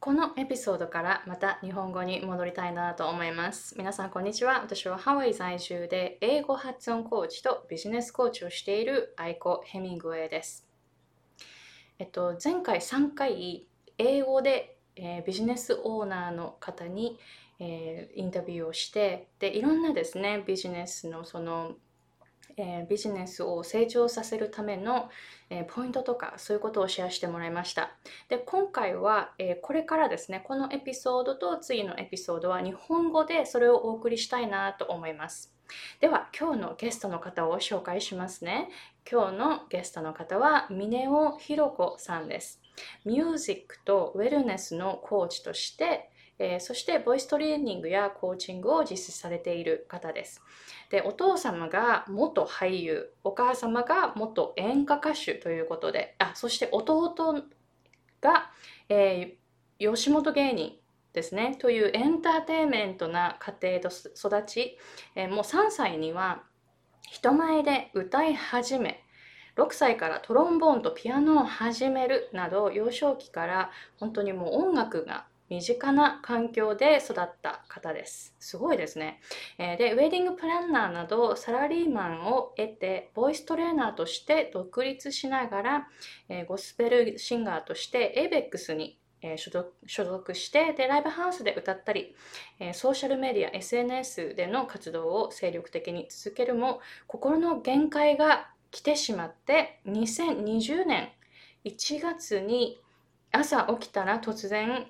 このエピソードからまた日本語に戻りたいなと思います。皆さんこんにちは。私はハワイ在住で英語発音コーチとビジネスコーチをしているアイコ・ヘミングウェイです。えっと、前回3回英語で、えー、ビジネスオーナーの方に、えー、インタビューをしてでいろんなですねビジネスのそのえー、ビジネスを成長させるための、えー、ポイントとかそういうことをシェアしてもらいました。で今回は、えー、これからですねこのエピソードと次のエピソードは日本語でそれをお送りしたいなと思います。では今日のゲストの方を紹介しますね。今日のゲストの方は峰尾ひろ子さんです。ミュージックとウェルネスのコーチとしてえー、そしてボイストレーニングやコーチングを実施されている方です。でお父様が元俳優お母様が元演歌歌手ということであそして弟が、えー、吉本芸人ですねというエンターテインメントな家庭と育ち、えー、もう3歳には人前で歌い始め6歳からトロンボーンとピアノを始めるなど幼少期から本当にもう音楽が身近な環境で育った方です。すごいですね。えで、ウェディングプランナーなどサラリーマンを得て、ボイストレーナーとして独立しながら、えゴスペルシンガーとして ABEX にえ所属所属してでライブハウスで歌ったり、えソーシャルメディア SNS での活動を精力的に続けるも心の限界が来てしまって2020年1月に朝起きたら突然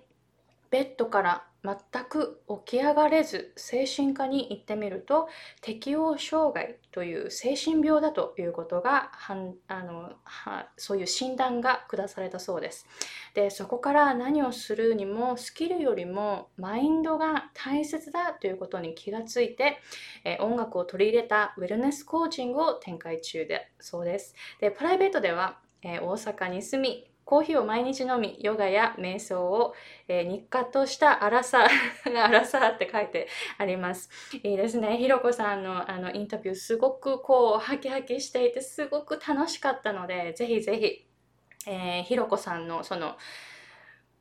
ベッドから全く起き上がれず精神科に行ってみると適応障害という精神病だということがはんあのはそういう診断が下されたそうです。でそこから何をするにもスキルよりもマインドが大切だということに気がついて、え音楽を取り入れたウェルネスコーチングを展開中でそうです。でプライベートでは、え大阪に住みコーヒーを毎日飲み、ヨガや瞑想を、えー、日課としたアラサー、アラサーって書いてあります。いいですね。ひろこさんのあのインタビュー、すごくこう、ハキハキしていて、すごく楽しかったので、ぜひぜひ、えー、ひろこさんのその、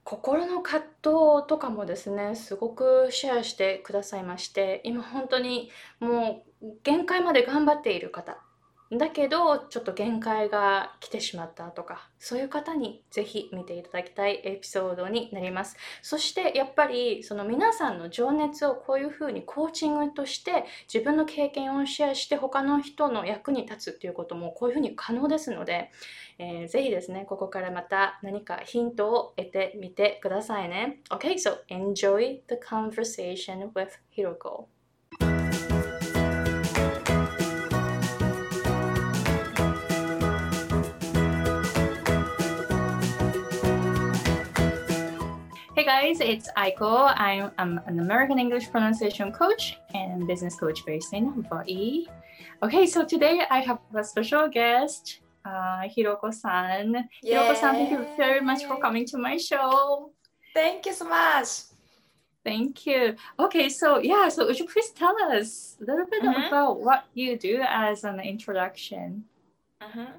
心の葛藤とかもですねすごくシェアしてくださいまして今本当にもう限界まで頑張っている方だけどちょっと限界が来てしまったとかそういう方にぜひ見ていただきたいエピソードになります。そしてやっぱりその皆さんの情熱をこういうふうにコーチングとして自分の経験をシェアして他の人の役に立つっていうこともこういうふうに可能ですので、えー、ぜひですねここからまた何かヒントを得てみてくださいね。OK so enjoy the conversation with Hiroko. guys, it's Aiko. I'm, I'm, an American English pronunciation coach and business coach based in Hawaii. Okay, so today I have a special guest, uh, Hiroko-san. Hiroko-san, thank you very much for coming to my show. Thank you so much. Thank you. Okay, so yeah, so would you please tell us a little bit mm-hmm. about what you do as an introduction? Mm-hmm.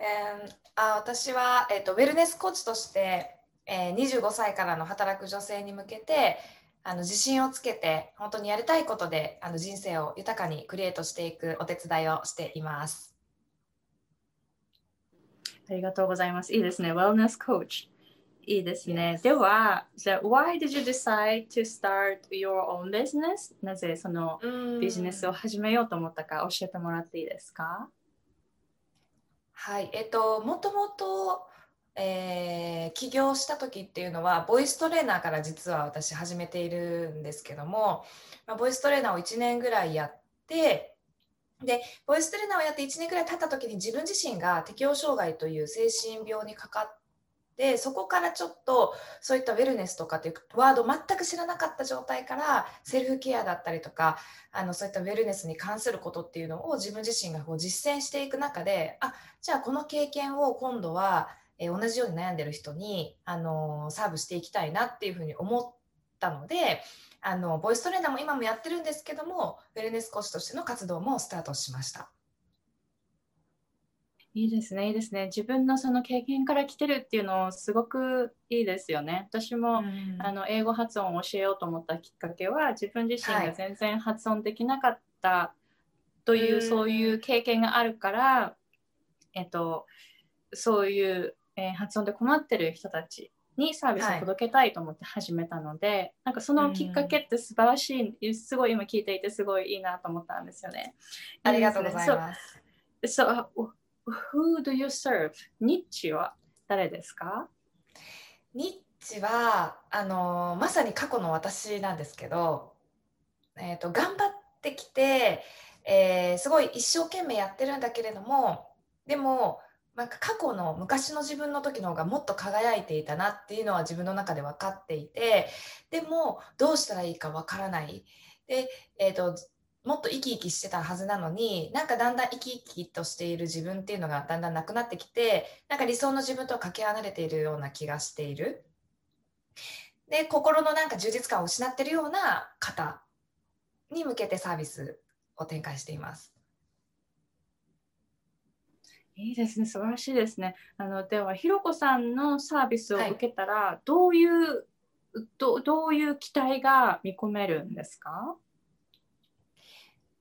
Um, あ私は、えっと、ウェルネスコーチとして えー、25歳からの働く女性に向けてあの自信をつけて本当にやりたいことであの人生を豊かにクリエイトしていくお手伝いをしています。ありがとうございます。いいですね。Wellness Coach。いいですね。では、じゃあ、why did you decide to start your own business? なぜそのビジネスを始めようと思ったか教えてもらっていいですか？はい、えっと、もともとえー、起業した時っていうのはボイストレーナーから実は私始めているんですけども、まあ、ボイストレーナーを1年ぐらいやってでボイストレーナーをやって1年ぐらい経った時に自分自身が適応障害という精神病にかかってそこからちょっとそういったウェルネスとかっていうワード全く知らなかった状態からセルフケアだったりとかあのそういったウェルネスに関することっていうのを自分自身がこう実践していく中であじゃあこの経験を今度はえー、同じように悩んでる人に、あのー、サーブしていきたいなっていうふうに思ったのであのボイストレーナーも今もやってるんですけどもウェルネスコーチとしての活動もスタートしました。いいですね、いいですね。自分のその経験から来てるっていうのすごくいいですよね。私も、うん、あの英語発音を教えようと思ったきっかけは自分自身が全然発音できなかったという、はい、そういう経験があるから、えっと、そういう、えー、発音で困ってる人たちにサービスを届けたいと思って始めたので、はい、なんかそのきっかけって素晴らしい、すごい今聞いていてすごいいいなと思ったんですよね。ありがとうございます。So, so Who do you serve? ニッチは誰ですか？ニッチはあのまさに過去の私なんですけど、えーと、頑張ってきて、えー、すごい一生懸命やってるんだけれどもでもなんか過去の昔の自分の時の方がもっと輝いていたなっていうのは自分の中で分かっていてでもどうしたらいいか分からないで、えーともっと生き生きしてたはずなのになんかだんだん生き生きとしている自分っていうのがだんだんなくなってきてなんか理想の自分とかけ離れているような気がしている。で心のなんか充実感を失ってるような方に向けてサービスを展開しています。いいですね、素晴らしいですね。あのでは、ひろこさんのサービスを受けたら、はい、どういうどどういう期待が見込めるんですか？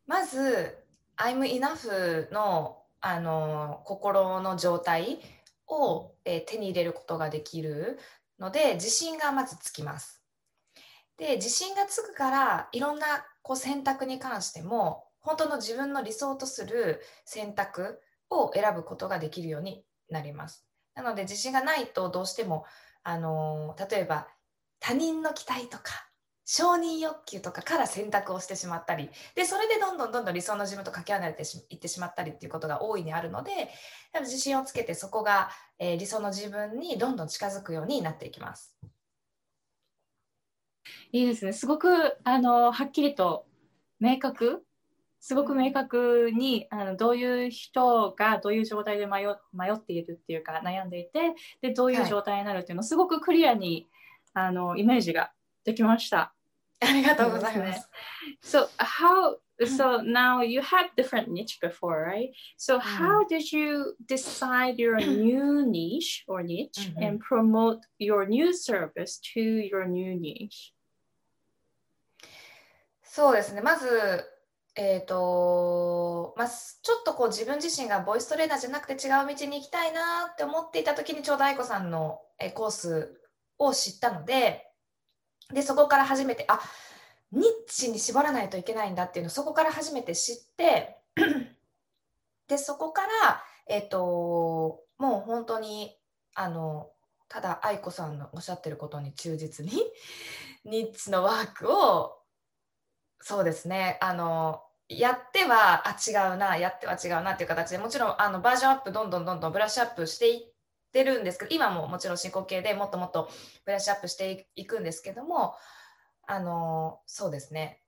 まず「I'm enough の」あの心の状態を、えー、手に入れることができるので自信がまずつきます。で自信がつくからいろんなこう選択に関しても本当の自分の理想とする選択を選ぶことができるようになります。なので自信がないとどうしてもあの例えば他人の期待とか承認欲求とかから選択をしてしまったりでそれでどんどんどんどん理想の自分とかけ離れていってしまったりっていうことが大いにあるので自信をつけてそこが、えー、理想の自分にどんどん近づくようになっていきます。いいですねすごくあのはっきりと明確すごく明確にあのどういう人がどういう状態で迷迷っているっていうか悩んでいてでどういう状態になるっていうのをすごくクリアに、あのイメージができました。ありがとうございます。So how so now you had different niche before, right? So how did you decide your new niche or niche and promote your new service to your new niche? そうですね。まずえーとまあ、ちょっとこう自分自身がボイストレーナーじゃなくて違う道に行きたいなって思っていた時にちょうど愛子さんのコースを知ったのででそこから初めてあニッチに絞らないといけないんだっていうのをそこから初めて知って でそこから、えーと、もう本当にあのただ愛子さんのおっしゃってることに忠実にニッチのワークをそうですねあのやってはあ違うなやっては違うなっていう形でもちろんあのバージョンアップどんどんどんどんブラッシュアップしていってるんですけど今ももちろん進行形でもっともっとブラッシュアップしていくんですけどもあのそうですね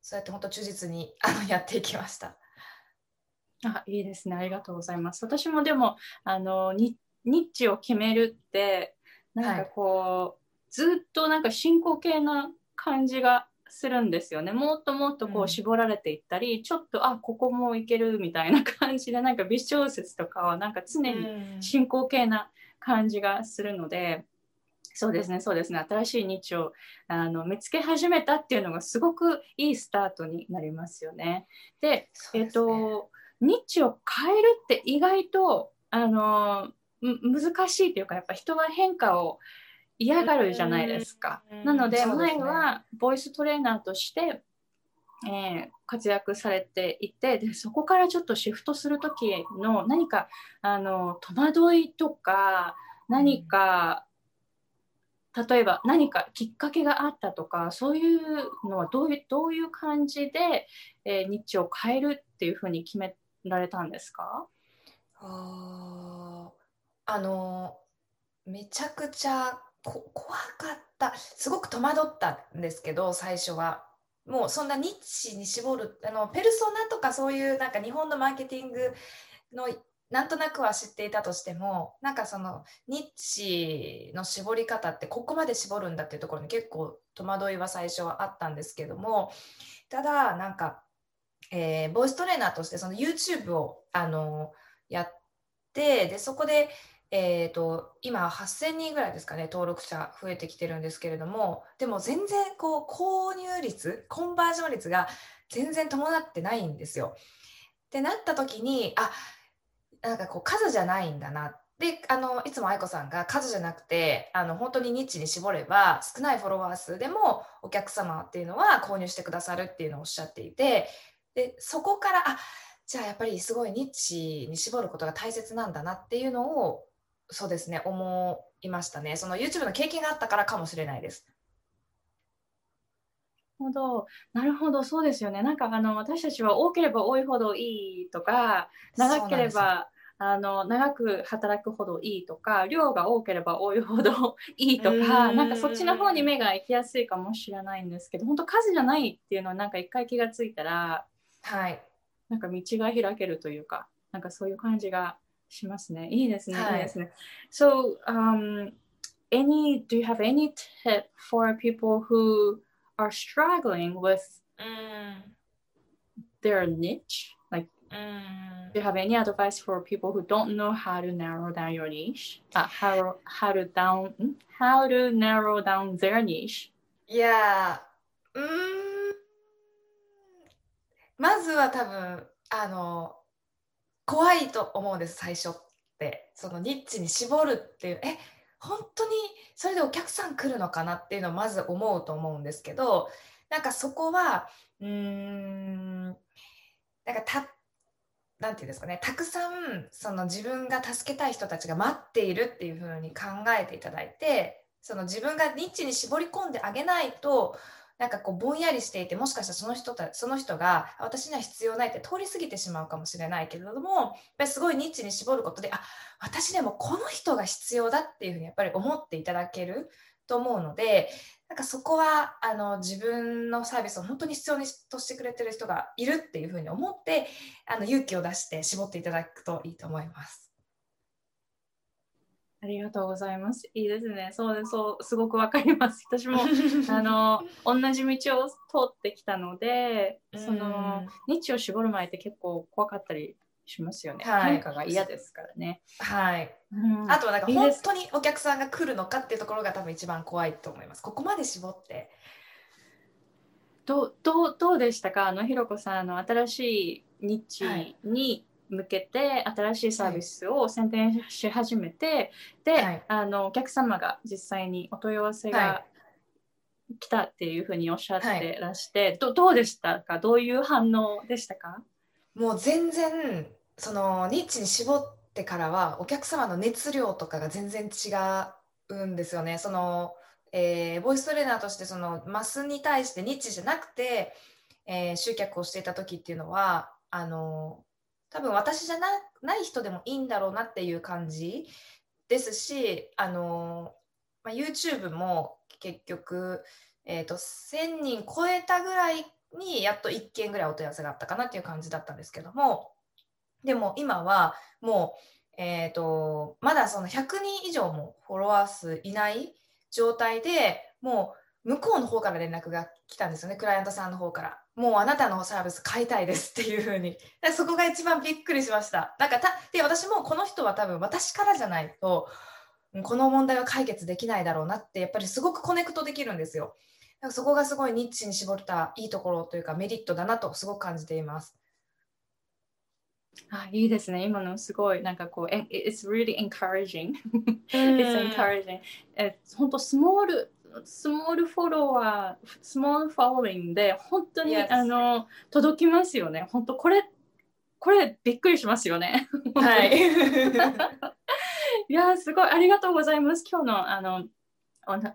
そうやって本当忠実にあのやっていきました。あいいですねありがとうございます。私もでもあのニッチを決めるってなんかこう、はい、ずっとなんか進行形な感じがするんですよね。もっともっとこう絞られていったり、うん、ちょっとあここもいけるみたいな感じでなんか微小説とかはなんか常に進行形な感じがするので、そうですね、そうですね。新しいニッチをあの見つけ始めたっていうのがすごくいいスタートになりますよね。で、でね、えっと、ニッチを変えるって意外とあの難しいというか、やっぱ人は変化を嫌がるじゃないですか。なので、前はボイストレーナーとして、えー、活躍されていてでそこからちょっとシフトする時の何かあの戸惑いとか何か例えば何かきっかけがあったとかそういうのはどういうどういう感じで、えー、ニッチを変えるっていうふうに決められたんですか？ああのめちゃくちゃ怖かったすごく戸惑ったんですけど最初は。もうそんなニッチに絞るあのペルソナとかそういうなんか日本のマーケティングのなんとなくは知っていたとしてもなんかそのニッチの絞り方ってここまで絞るんだっていうところに結構戸惑いは最初はあったんですけどもただなんか、えー、ボイストレーナーとしてその YouTube をあのやってでそこで、えーと、今8000人ぐらいですかね登録者増えてきてるんですけれどもでも全然こう購入率コンバージョン率が全然伴ってないんですよ。ってなった時にあなんかこう数じゃないんだなであのいつも愛子さんが数じゃなくてあの本当にニッチに絞れば少ないフォロワー数でもお客様っていうのは購入してくださるっていうのをおっしゃっていてでそこからあじゃあやっぱりすごいニッチに絞ることが大切なんだなっていうのをそうですね思いましたねその YouTube の経験があったからかもしれないです。ほど。なるほど、そうですよね。なんかあの私たちは多ければ多いほどいいとか、長ければあの長く働くほどいいとか、量が多ければ多いほど いいとか、なんかそっちの方に目が行きやすいかもしれないんですけど、本当数じゃないっていうのはなんか一回気がついたら、はい。なんか道が開けるというか、なんかそういう感じがしますね。いいですね。はい、いいですね。So, um, any, do you have any tip for people who are struggling with their niche? Like, do you have any advice for people who don't know how to narrow down your niche? Uh, how how to down how to narrow down their niche? Yeah. うんまずは多分あの 怖いと思うんです最初って。そのニッチに絞るっていう。え本当にそれでお客さん来るのかなっていうのをまず思うと思うんですけどなんかそこはうーんなんかたなんていうんですかね。たくさんその自分が助けたい人たちが待っているっていうふうに考えていただいてその自分がニッチに絞り込んであげないとなんかこうぼんやりしていてもしかしたらその人たその人が私には必要ないって通り過ぎてしまうかもしれないけれどもやっぱりすごいニッチに絞ることであ私でもこの人が必要だっていうふうにやっぱり思っていただけると思うのでなんかそこはあの自分のサービスを本当に必要にとしてくれてる人がいるっていうふうに思ってあの勇気を出して絞っていただくといいと思います。ありがとうございます。いいですね。そうです。そう、すごくわかります。私も、あの、同じ道を通ってきたので、その、日を絞る前って結構怖かったりしますよね。はい、が嫌ですからね。はい。うん、あとはなんか本当にお客さんが来るのかっていうところが多分一番怖いと思います。ここまで絞って。どうどうどうでしたか？あのひろこさんの新しいニッチに向けて新しいサービスを宣伝し始めて、はい、で、あのお客様が実際にお問い合わせが来たっていうふうにおっしゃってらして、はい、どどうでしたか？どういう反応でしたか？もう全然そのニッチに絞ってからはお客様の熱量とかが全然違うんですよね。そのえー、ボイストレーナーとしてそのマスに対してニッチじゃなくて、えー、集客をしていた時っていうのはあの多分私じゃない人でもいいんだろうなっていう感じですし、あのまあ、YouTube も結局、えーと、1000人超えたぐらいにやっと1件ぐらいお問い合わせがあったかなっていう感じだったんですけどもでも今はもう、えーとまだその100人以上もフォロワー数いない状態でもう向こうの方から連絡が来たんですよねクライアントさんの方から。もうあなたのサービス買いたいですっていう風にそこが一番びっくりしましたなんかたで私もこの人は多分私からじゃないとこの問題は解決できないだろうなってやっぱりすごくコネクトできるんですよかそこがすごいニッチに絞ったいいところというかメリットだなとすごく感じていますあいいですね。今のすごいなんかこう、it's really encouraging. it's encouraging. え本当スモールスモールフォロワー、スモールフォローリングで本当に、yes. あの届きますよね。本当これ、これびっくりしますよね。はい。いや、すごいありがとうございます。今日のあの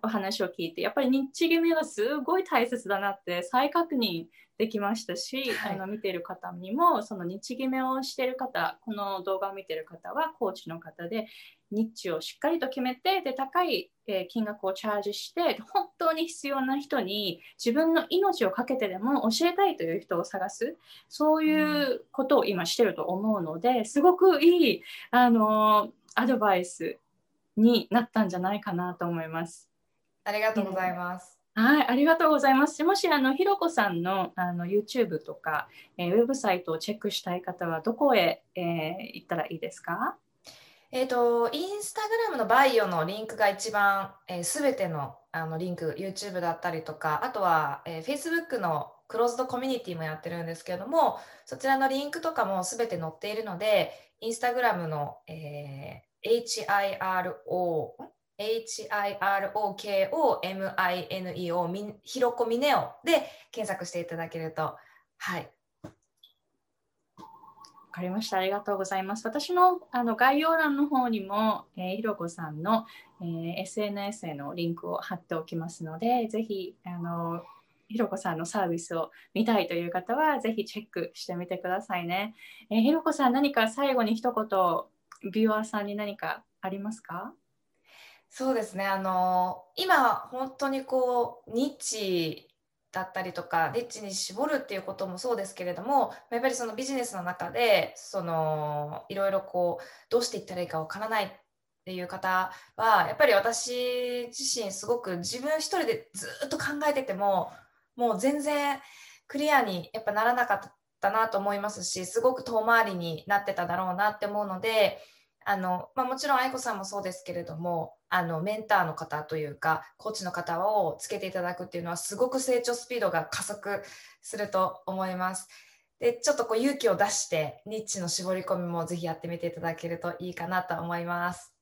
お話を聞いて、やっぱり日記目はすごい大切だなって再確認できましたし、はい、あの見ている方にもその日決めをしている方この動画を見ている方はコーチの方で日知をしっかりと決めてで高い、え金額をチャージして本当に必要な人に自分の命を懸けてでも教えたいという人を探すそういうことを今してると思うのですごくいいあのアドバイスになったんじゃないかなと思います。ありがとうございます。はい、ありがとうございます。もし、あの、ひろこさんのあの YouTube とか、えー、ウェブサイトをチェックしたい方は、どこへ、えー、行ったらいいですか？えっ、ー、と、インスタグラムのバイオのリンクが一番、えー、全てのあのリンク、YouTube だったりとか、あとは、えー、Facebook のクローズドコミュニティもやってるんですけれども、そちらのリンクとかも全て載っているので、インスタグラムの、えー、HIRO、HIROKOMINEO ひろこみねおで検索していただけると、はい。わかりました。ありがとうございます。私のあの概要欄の方にも、えー、ひろこさんの、えー、SNS へのリンクを貼っておきますので、ぜひあのひろこさんのサービスを見たいという方は、ぜひチェックしてみてくださいね。えー、ひろこさん、何か最後に一言、ビューアーさんに何かありますか？そうですね、あの今、本当にこう、ニッチだったりとか、リッチに絞るっていうこともそうですけれども、やっぱりそのビジネスの中で、そのいろいろこう、どうしていったらいいかわからないっていう方は、やっぱり私自身、すごく自分一人でずっと考えてても、もう全然クリアにやっぱならなかったなと思いますしすごく遠回りになってただろうなって思うのであの、まあ、もちろん愛子さんもそうですけれどもあのメンターの方というかコーチの方をつけていただくっていうのはすごく成長スピードが加速すると思います。でちょっとこう勇気を出してニッチの絞り込みもぜひやってみていただけるといいかなと思います。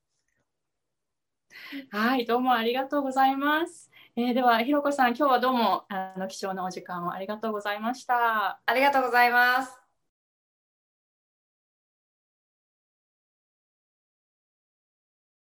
はい、どうもありがとうございます。えー、では、ひろこさん、今日はどうもあの貴重なお時間をありがとうございました。ありがとうございます。